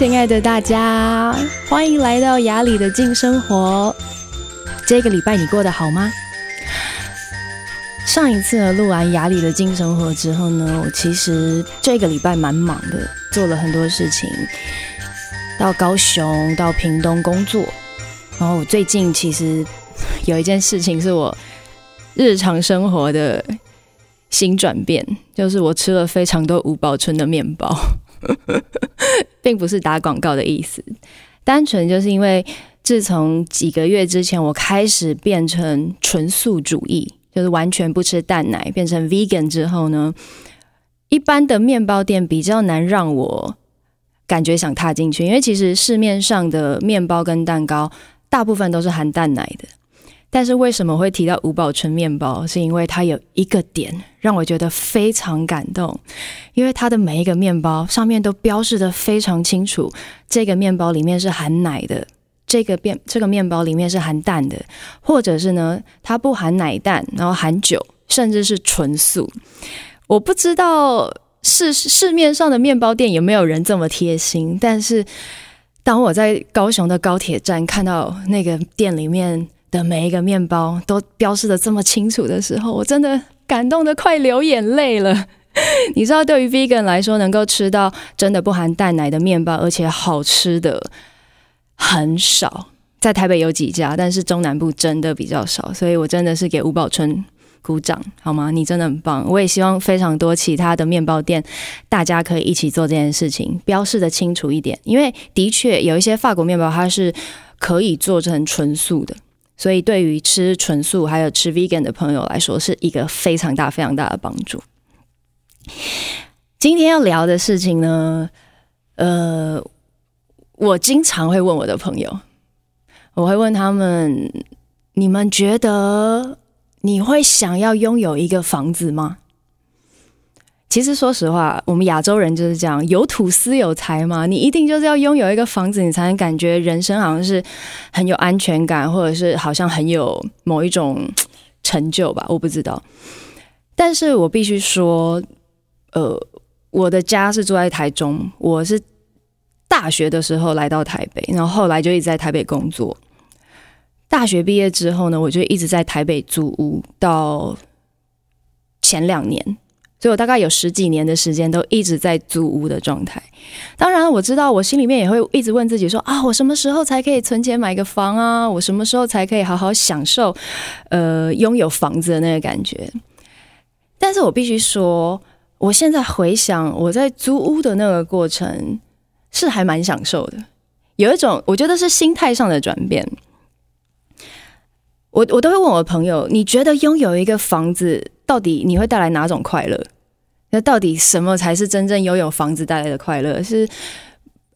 亲爱的大家，欢迎来到雅里的静生活。这个礼拜你过得好吗？上一次录完雅里的静生活之后呢，我其实这个礼拜蛮忙的，做了很多事情，到高雄、到屏东工作。然后我最近其实有一件事情是我日常生活的新转变，就是我吃了非常多吴宝春的面包。并不是打广告的意思，单纯就是因为自从几个月之前我开始变成纯素主义，就是完全不吃蛋奶，变成 vegan 之后呢，一般的面包店比较难让我感觉想踏进去，因为其实市面上的面包跟蛋糕大部分都是含蛋奶的。但是为什么会提到吴宝春面包？是因为它有一个点让我觉得非常感动，因为它的每一个面包上面都标示得非常清楚，这个面包里面是含奶的，这个面这个面包里面是含蛋的，或者是呢，它不含奶蛋，然后含酒，甚至是纯素。我不知道市市面上的面包店有没有人这么贴心，但是当我在高雄的高铁站看到那个店里面。的每一个面包都标示得这么清楚的时候，我真的感动得快流眼泪了。你知道，对于 vegan 来说，能够吃到真的不含蛋奶的面包，而且好吃的很少。在台北有几家，但是中南部真的比较少，所以我真的是给吴宝春鼓掌，好吗？你真的很棒。我也希望非常多其他的面包店，大家可以一起做这件事情，标示得清楚一点，因为的确有一些法国面包，它是可以做成纯素的。所以，对于吃纯素还有吃 vegan 的朋友来说，是一个非常大、非常大的帮助。今天要聊的事情呢，呃，我经常会问我的朋友，我会问他们：你们觉得你会想要拥有一个房子吗？其实，说实话，我们亚洲人就是这样，有土司有财嘛。你一定就是要拥有一个房子，你才能感觉人生好像是很有安全感，或者是好像很有某一种成就吧。我不知道。但是我必须说，呃，我的家是住在台中，我是大学的时候来到台北，然后后来就一直在台北工作。大学毕业之后呢，我就一直在台北租屋，到前两年。所以我大概有十几年的时间都一直在租屋的状态。当然，我知道我心里面也会一直问自己说：啊，我什么时候才可以存钱买个房啊？我什么时候才可以好好享受，呃，拥有房子的那个感觉？但是我必须说，我现在回想我在租屋的那个过程，是还蛮享受的。有一种我觉得是心态上的转变。我我都会问我朋友：你觉得拥有一个房子？到底你会带来哪种快乐？那到底什么才是真正拥有房子带来的快乐？是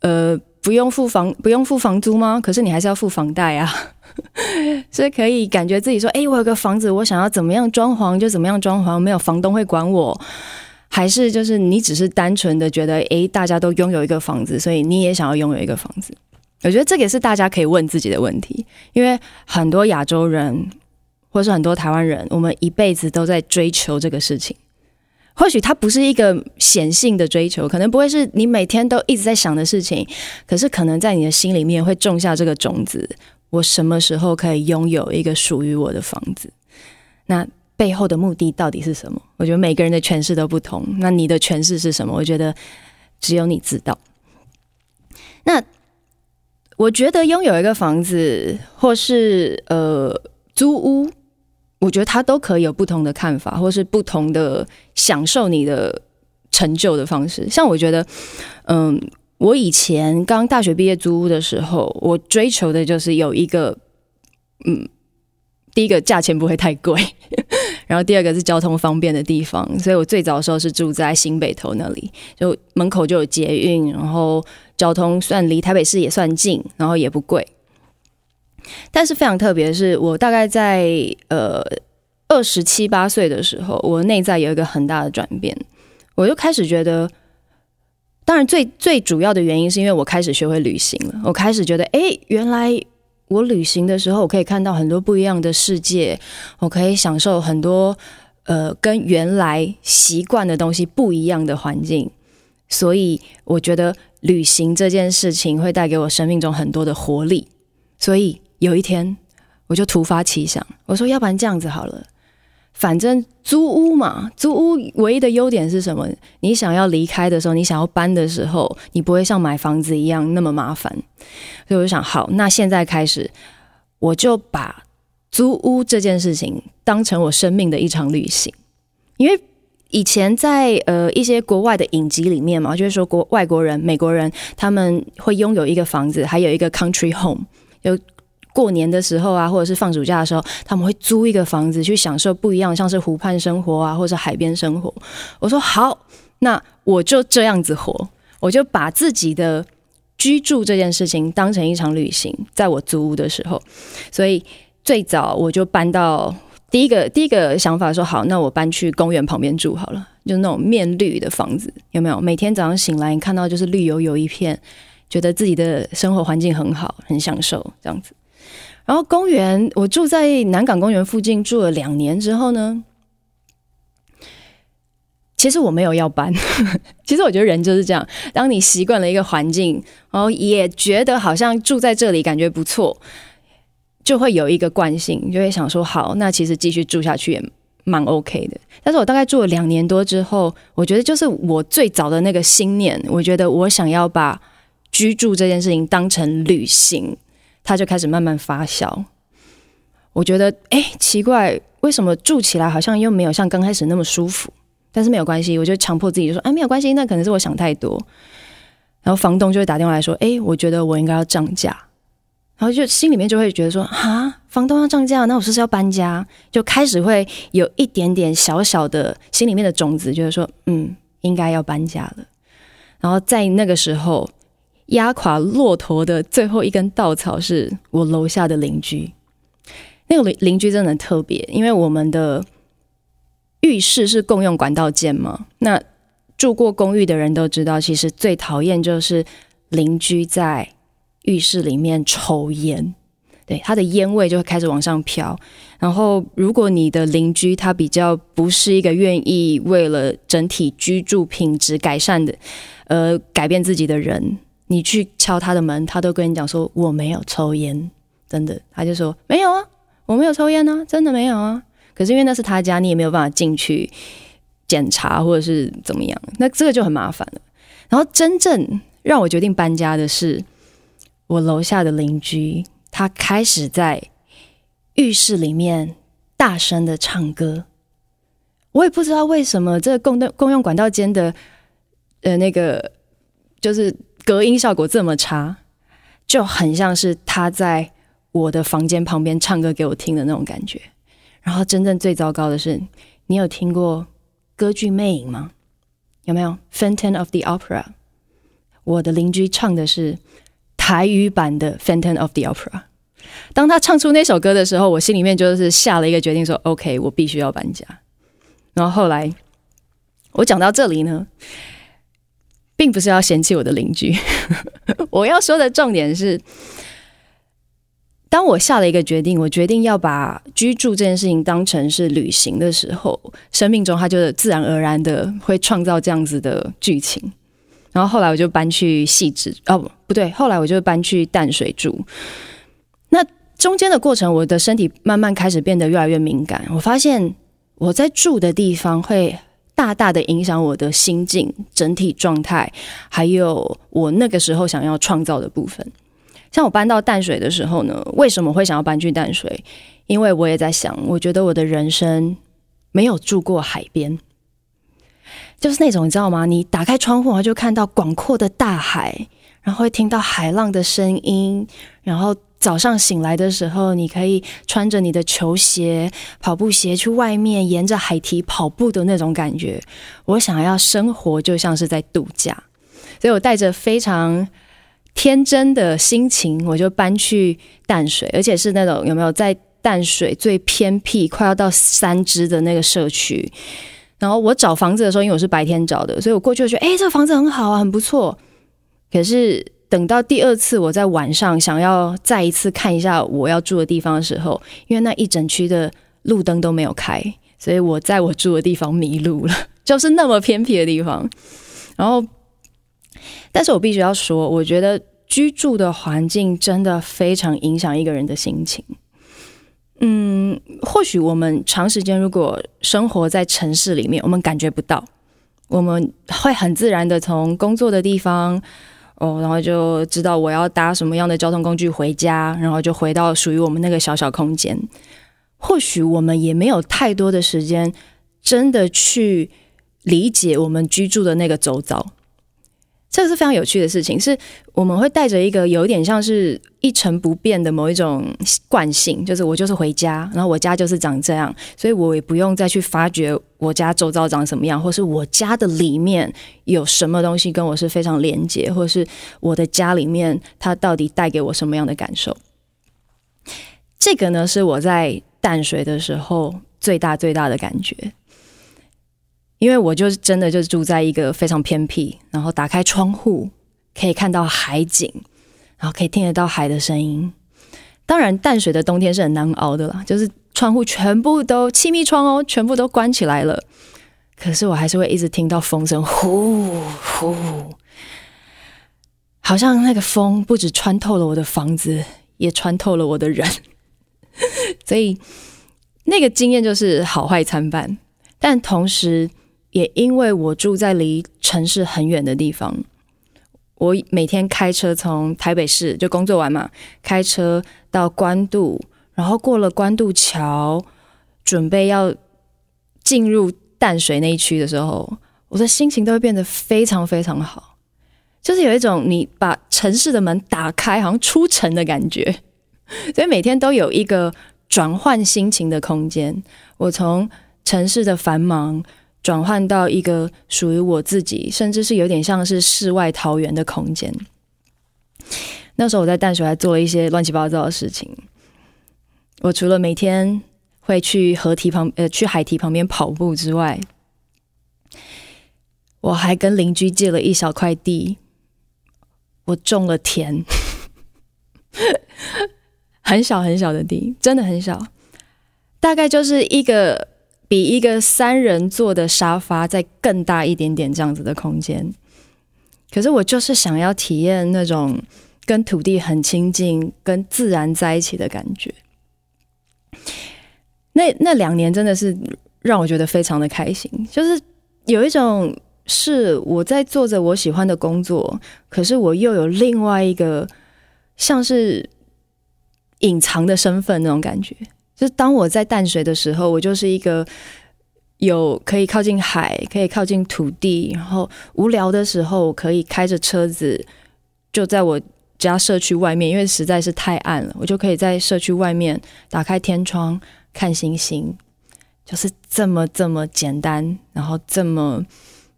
呃，不用付房不用付房租吗？可是你还是要付房贷啊，所以可以感觉自己说：哎，我有个房子，我想要怎么样装潢就怎么样装潢，没有房东会管我。还是就是你只是单纯的觉得，哎，大家都拥有一个房子，所以你也想要拥有一个房子。我觉得这个也是大家可以问自己的问题，因为很多亚洲人。或是很多台湾人，我们一辈子都在追求这个事情。或许它不是一个显性的追求，可能不会是你每天都一直在想的事情。可是，可能在你的心里面会种下这个种子：我什么时候可以拥有一个属于我的房子？那背后的目的到底是什么？我觉得每个人的诠释都不同。那你的诠释是什么？我觉得只有你知道。那我觉得拥有一个房子，或是呃租屋。我觉得他都可以有不同的看法，或是不同的享受你的成就的方式。像我觉得，嗯，我以前刚大学毕业租屋的时候，我追求的就是有一个，嗯，第一个价钱不会太贵，然后第二个是交通方便的地方。所以我最早的时候是住在新北投那里，就门口就有捷运，然后交通算离台北市也算近，然后也不贵。但是非常特别的是，我大概在呃二十七八岁的时候，我内在有一个很大的转变，我就开始觉得，当然最最主要的原因是因为我开始学会旅行了，我开始觉得，哎，原来我旅行的时候，我可以看到很多不一样的世界，我可以享受很多呃跟原来习惯的东西不一样的环境，所以我觉得旅行这件事情会带给我生命中很多的活力，所以有一天我就突发奇想，我说要不然这样子好了。反正租屋嘛，租屋唯一的优点是什么？你想要离开的时候，你想要搬的时候，你不会像买房子一样那么麻烦。所以我就想，好，那现在开始，我就把租屋这件事情当成我生命的一场旅行。因为以前在呃一些国外的影集里面嘛，就是说国外国人、美国人他们会拥有一个房子，还有一个 country home，有。过年的时候啊，或者是放暑假的时候，他们会租一个房子去享受不一样，像是湖畔生活啊，或者海边生活。我说好，那我就这样子活，我就把自己的居住这件事情当成一场旅行。在我租屋的时候，所以最早我就搬到第一个第一个想法说好，那我搬去公园旁边住好了，就那种面绿的房子，有没有？每天早上醒来，你看到就是绿油油一片，觉得自己的生活环境很好，很享受这样子。然后公园，我住在南港公园附近住了两年之后呢，其实我没有要搬。其实我觉得人就是这样，当你习惯了一个环境，然后也觉得好像住在这里感觉不错，就会有一个惯性，就会想说好，那其实继续住下去也蛮 OK 的。但是我大概住了两年多之后，我觉得就是我最早的那个心念，我觉得我想要把居住这件事情当成旅行。它就开始慢慢发酵，我觉得哎，奇怪，为什么住起来好像又没有像刚开始那么舒服？但是没有关系，我就强迫自己就说，哎，没有关系，那可能是我想太多。然后房东就会打电话来说，哎，我觉得我应该要涨价。然后就心里面就会觉得说，啊，房东要涨价，那我是不是要搬家？就开始会有一点点小小的心里面的种子，就是说，嗯，应该要搬家了。然后在那个时候。压垮骆驼的最后一根稻草是我楼下的邻居。那个邻邻居真的很特别，因为我们的浴室是共用管道间嘛。那住过公寓的人都知道，其实最讨厌就是邻居在浴室里面抽烟，对，他的烟味就会开始往上飘。然后，如果你的邻居他比较不是一个愿意为了整体居住品质改善的，呃，改变自己的人。你去敲他的门，他都跟你讲说我没有抽烟，真的，他就说没有啊，我没有抽烟啊，真的没有啊。可是因为那是他家，你也没有办法进去检查或者是怎么样，那这个就很麻烦了。然后真正让我决定搬家的是，我楼下的邻居，他开始在浴室里面大声的唱歌，我也不知道为什么这个共共用管道间的呃那个就是。隔音效果这么差，就很像是他在我的房间旁边唱歌给我听的那种感觉。然后，真正最糟糕的是，你有听过歌剧《魅影》吗？有没有《Phantom of the Opera》？我的邻居唱的是台语版的《Phantom of the Opera》。当他唱出那首歌的时候，我心里面就是下了一个决定，说：“OK，我必须要搬家。”然后后来，我讲到这里呢。并不是要嫌弃我的邻居，我要说的重点是，当我下了一个决定，我决定要把居住这件事情当成是旅行的时候，生命中它就自然而然的会创造这样子的剧情。然后后来我就搬去细致，哦，不对，后来我就搬去淡水住。那中间的过程，我的身体慢慢开始变得越来越敏感。我发现我在住的地方会。大大的影响我的心境、整体状态，还有我那个时候想要创造的部分。像我搬到淡水的时候呢，为什么会想要搬去淡水？因为我也在想，我觉得我的人生没有住过海边，就是那种你知道吗？你打开窗户，然后就看到广阔的大海，然后会听到海浪的声音，然后。早上醒来的时候，你可以穿着你的球鞋、跑步鞋去外面沿着海堤跑步的那种感觉。我想要生活就像是在度假，所以我带着非常天真的心情，我就搬去淡水，而且是那种有没有在淡水最偏僻、快要到三芝的那个社区。然后我找房子的时候，因为我是白天找的，所以我过去就觉得，哎，这个房子很好啊，很不错。可是。等到第二次我在晚上想要再一次看一下我要住的地方的时候，因为那一整区的路灯都没有开，所以我在我住的地方迷路了，就是那么偏僻的地方。然后但是我必须要说，我觉得居住的环境真的非常影响一个人的心情。嗯，或许我们长时间如果生活在城市里面，我们感觉不到，我们会很自然的从工作的地方哦，然后就知道我要搭什么样的交通工具回家，然后就回到属于我们那个小小空间。或许我们也没有太多的时间，真的去理解我们居住的那个周遭。这个是非常有趣的事情，是我们会带着一个有点像是一成不变的某一种惯性，就是我就是回家，然后我家就是长这样，所以我也不用再去发掘我家周遭长什么样，或是我家的里面有什么东西跟我是非常连接，或是我的家里面它到底带给我什么样的感受。这个呢，是我在淡水的时候最大最大的感觉。因为我就是真的就住在一个非常偏僻，然后打开窗户可以看到海景，然后可以听得到海的声音。当然，淡水的冬天是很难熬的啦，就是窗户全部都气密窗哦，全部都关起来了。可是我还是会一直听到风声，呼呼，好像那个风不止穿透了我的房子，也穿透了我的人。所以那个经验就是好坏参半，但同时。也因为我住在离城市很远的地方，我每天开车从台北市就工作完嘛，开车到关渡，然后过了关渡桥，准备要进入淡水那一区的时候，我的心情都会变得非常非常好，就是有一种你把城市的门打开，好像出城的感觉，所以每天都有一个转换心情的空间。我从城市的繁忙。转换到一个属于我自己，甚至是有点像是世外桃源的空间。那时候我在淡水还做了一些乱七八糟的事情。我除了每天会去河堤旁，呃，去海堤旁边跑步之外，我还跟邻居借了一小块地，我种了田，很小很小的地，真的很小，大概就是一个。比一个三人坐的沙发再更大一点点这样子的空间，可是我就是想要体验那种跟土地很亲近、跟自然在一起的感觉。那那两年真的是让我觉得非常的开心，就是有一种是我在做着我喜欢的工作，可是我又有另外一个像是隐藏的身份那种感觉。就当我在淡水的时候，我就是一个有可以靠近海、可以靠近土地，然后无聊的时候我可以开着车子，就在我家社区外面，因为实在是太暗了，我就可以在社区外面打开天窗看星星，就是这么这么简单，然后这么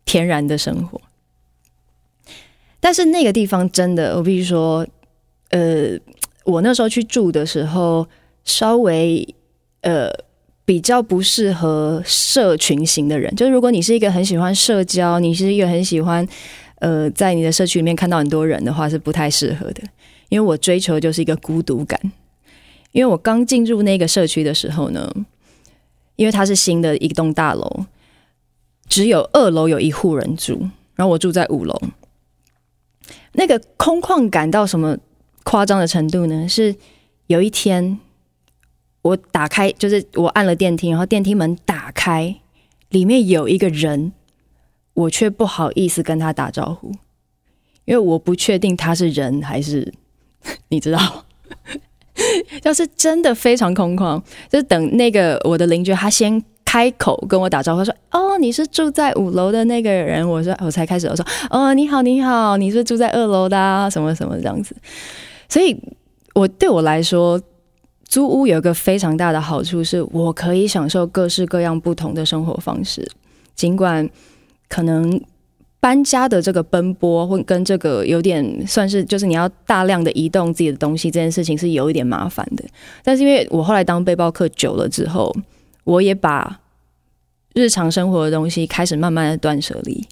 天然的生活。但是那个地方真的，我必须说，呃，我那时候去住的时候。稍微呃比较不适合社群型的人，就是如果你是一个很喜欢社交，你是一个很喜欢呃在你的社区里面看到很多人的话，是不太适合的。因为我追求就是一个孤独感。因为我刚进入那个社区的时候呢，因为它是新的一栋大楼，只有二楼有一户人住，然后我住在五楼。那个空旷感到什么夸张的程度呢？是有一天。我打开，就是我按了电梯，然后电梯门打开，里面有一个人，我却不好意思跟他打招呼，因为我不确定他是人还是，你知道，要是真的非常空旷，就等那个我的邻居他先开口跟我打招呼，说：“哦，你是住在五楼的那个人。”我说：“我才开始。”我说：“哦，你好，你好，你是住在二楼的啊，什么什么这样子。”所以，我对我来说。租屋有一个非常大的好处，是我可以享受各式各样不同的生活方式。尽管可能搬家的这个奔波，或跟这个有点算是，就是你要大量的移动自己的东西，这件事情是有一点麻烦的。但是因为我后来当背包客久了之后，我也把日常生活的东西开始慢慢的断舍离，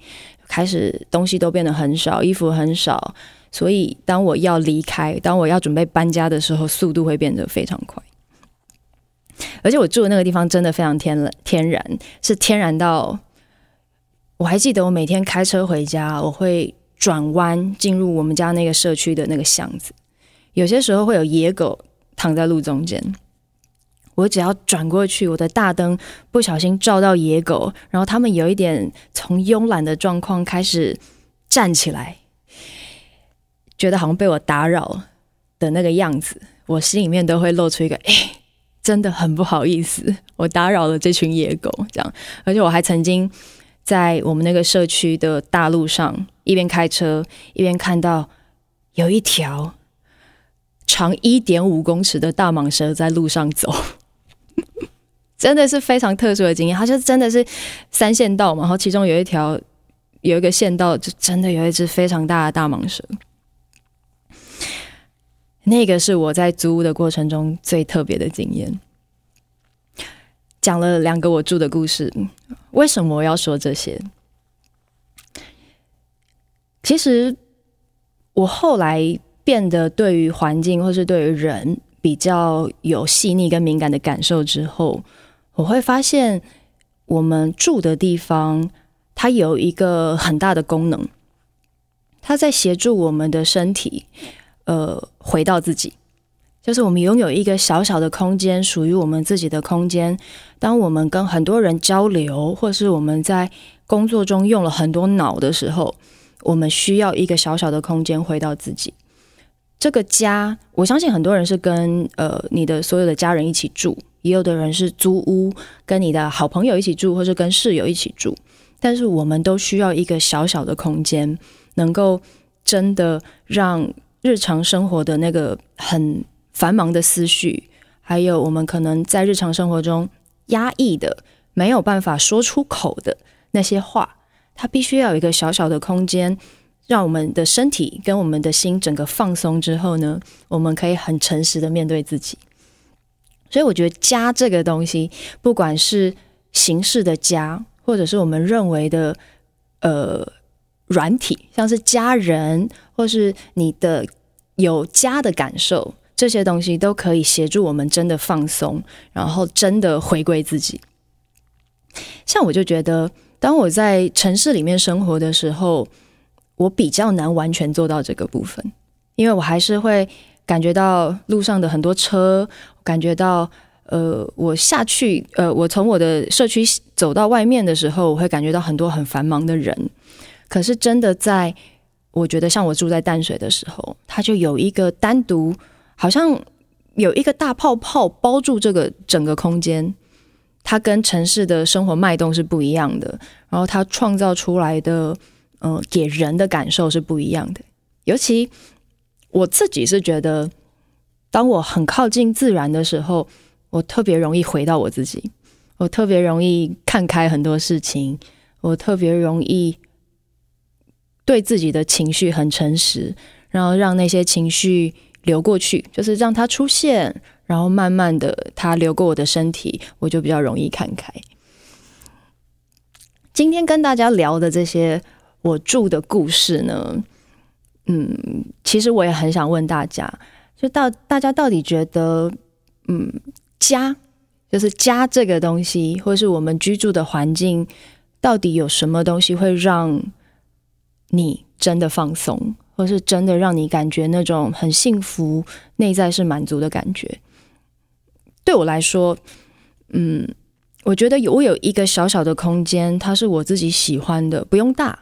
开始东西都变得很少，衣服很少。所以，当我要离开，当我要准备搬家的时候，速度会变得非常快。而且，我住的那个地方真的非常天然，天然是天然到，我还记得我每天开车回家，我会转弯进入我们家那个社区的那个巷子，有些时候会有野狗躺在路中间。我只要转过去，我的大灯不小心照到野狗，然后他们有一点从慵懒的状况开始站起来，觉得好像被我打扰的那个样子，我心里面都会露出一个哎，真的很不好意思，我打扰了这群野狗。这样，而且我还曾经在我们那个社区的大路上，一边开车一边看到有一条长一点五公尺的大蟒蛇在路上走。真的是非常特殊的经验，它就真的是三线道嘛，然后其中有一条有一个线道，就真的有一只非常大的大蟒蛇。那个是我在租屋的过程中最特别的经验。讲了两个我住的故事，为什么我要说这些？其实我后来变得对于环境或是对于人比较有细腻跟敏感的感受之后。我会发现，我们住的地方，它有一个很大的功能，它在协助我们的身体，呃，回到自己。就是我们拥有一个小小的空间，属于我们自己的空间。当我们跟很多人交流，或是我们在工作中用了很多脑的时候，我们需要一个小小的空间回到自己。这个家，我相信很多人是跟呃你的所有的家人一起住。也有的人是租屋，跟你的好朋友一起住，或是跟室友一起住。但是我们都需要一个小小的空间，能够真的让日常生活的那个很繁忙的思绪，还有我们可能在日常生活中压抑的、没有办法说出口的那些话，它必须要有一个小小的空间，让我们的身体跟我们的心整个放松之后呢，我们可以很诚实的面对自己。所以我觉得家这个东西，不管是形式的家，或者是我们认为的呃软体，像是家人，或是你的有家的感受，这些东西都可以协助我们真的放松，然后真的回归自己。像我就觉得，当我在城市里面生活的时候，我比较难完全做到这个部分，因为我还是会。感觉到路上的很多车，感觉到呃，我下去呃，我从我的社区走到外面的时候，我会感觉到很多很繁忙的人。可是真的在，我觉得像我住在淡水的时候，它就有一个单独，好像有一个大泡泡包住这个整个空间，它跟城市的生活脉动是不一样的，然后它创造出来的，嗯、呃，给人的感受是不一样的，尤其。我自己是觉得，当我很靠近自然的时候，我特别容易回到我自己，我特别容易看开很多事情，我特别容易对自己的情绪很诚实，然后让那些情绪流过去，就是让它出现，然后慢慢的它流过我的身体，我就比较容易看开。今天跟大家聊的这些我住的故事呢，嗯，其实我也很想问大家，就到大家到底觉得，嗯，家就是家这个东西，或是我们居住的环境，到底有什么东西会让你真的放松，或是真的让你感觉那种很幸福、内在是满足的感觉？对我来说，嗯，我觉得有我有一个小小的空间，它是我自己喜欢的，不用大。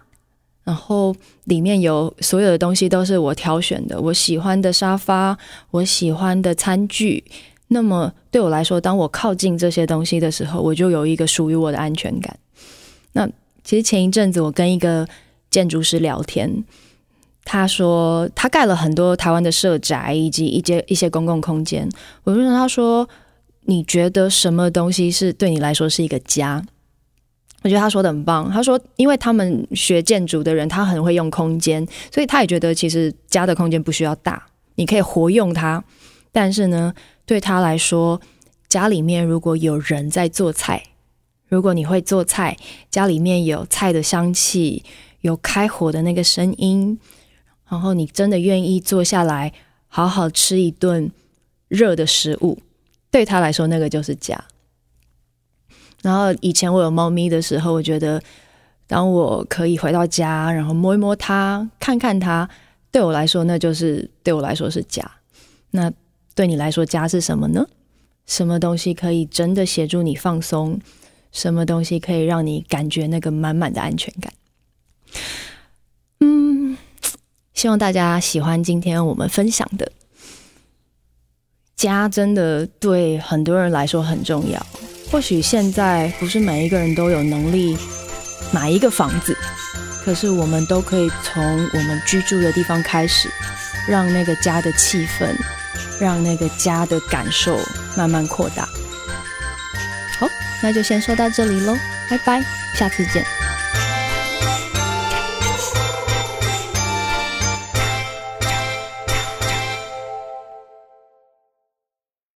然后里面有所有的东西都是我挑选的，我喜欢的沙发，我喜欢的餐具。那么对我来说，当我靠近这些东西的时候，我就有一个属于我的安全感。那其实前一阵子我跟一个建筑师聊天，他说他盖了很多台湾的社宅以及一些一些公共空间。我就问他说：“你觉得什么东西是对你来说是一个家？”我觉得他说的很棒。他说，因为他们学建筑的人，他很会用空间，所以他也觉得其实家的空间不需要大，你可以活用它。但是呢，对他来说，家里面如果有人在做菜，如果你会做菜，家里面有菜的香气，有开火的那个声音，然后你真的愿意坐下来好好吃一顿热的食物，对他来说，那个就是家。然后以前我有猫咪的时候，我觉得当我可以回到家，然后摸一摸它，看看它，对我来说，那就是对我来说是家。那对你来说，家是什么呢？什么东西可以真的协助你放松？什么东西可以让你感觉那个满满的安全感？嗯，希望大家喜欢今天我们分享的。家真的对很多人来说很重要。或许现在不是每一个人都有能力。买一个房子，可是我们都可以从我们居住的地方开始，让那个家的气氛，让那个家的感受慢慢扩大。好，那就先说到这里喽，拜拜，下次见。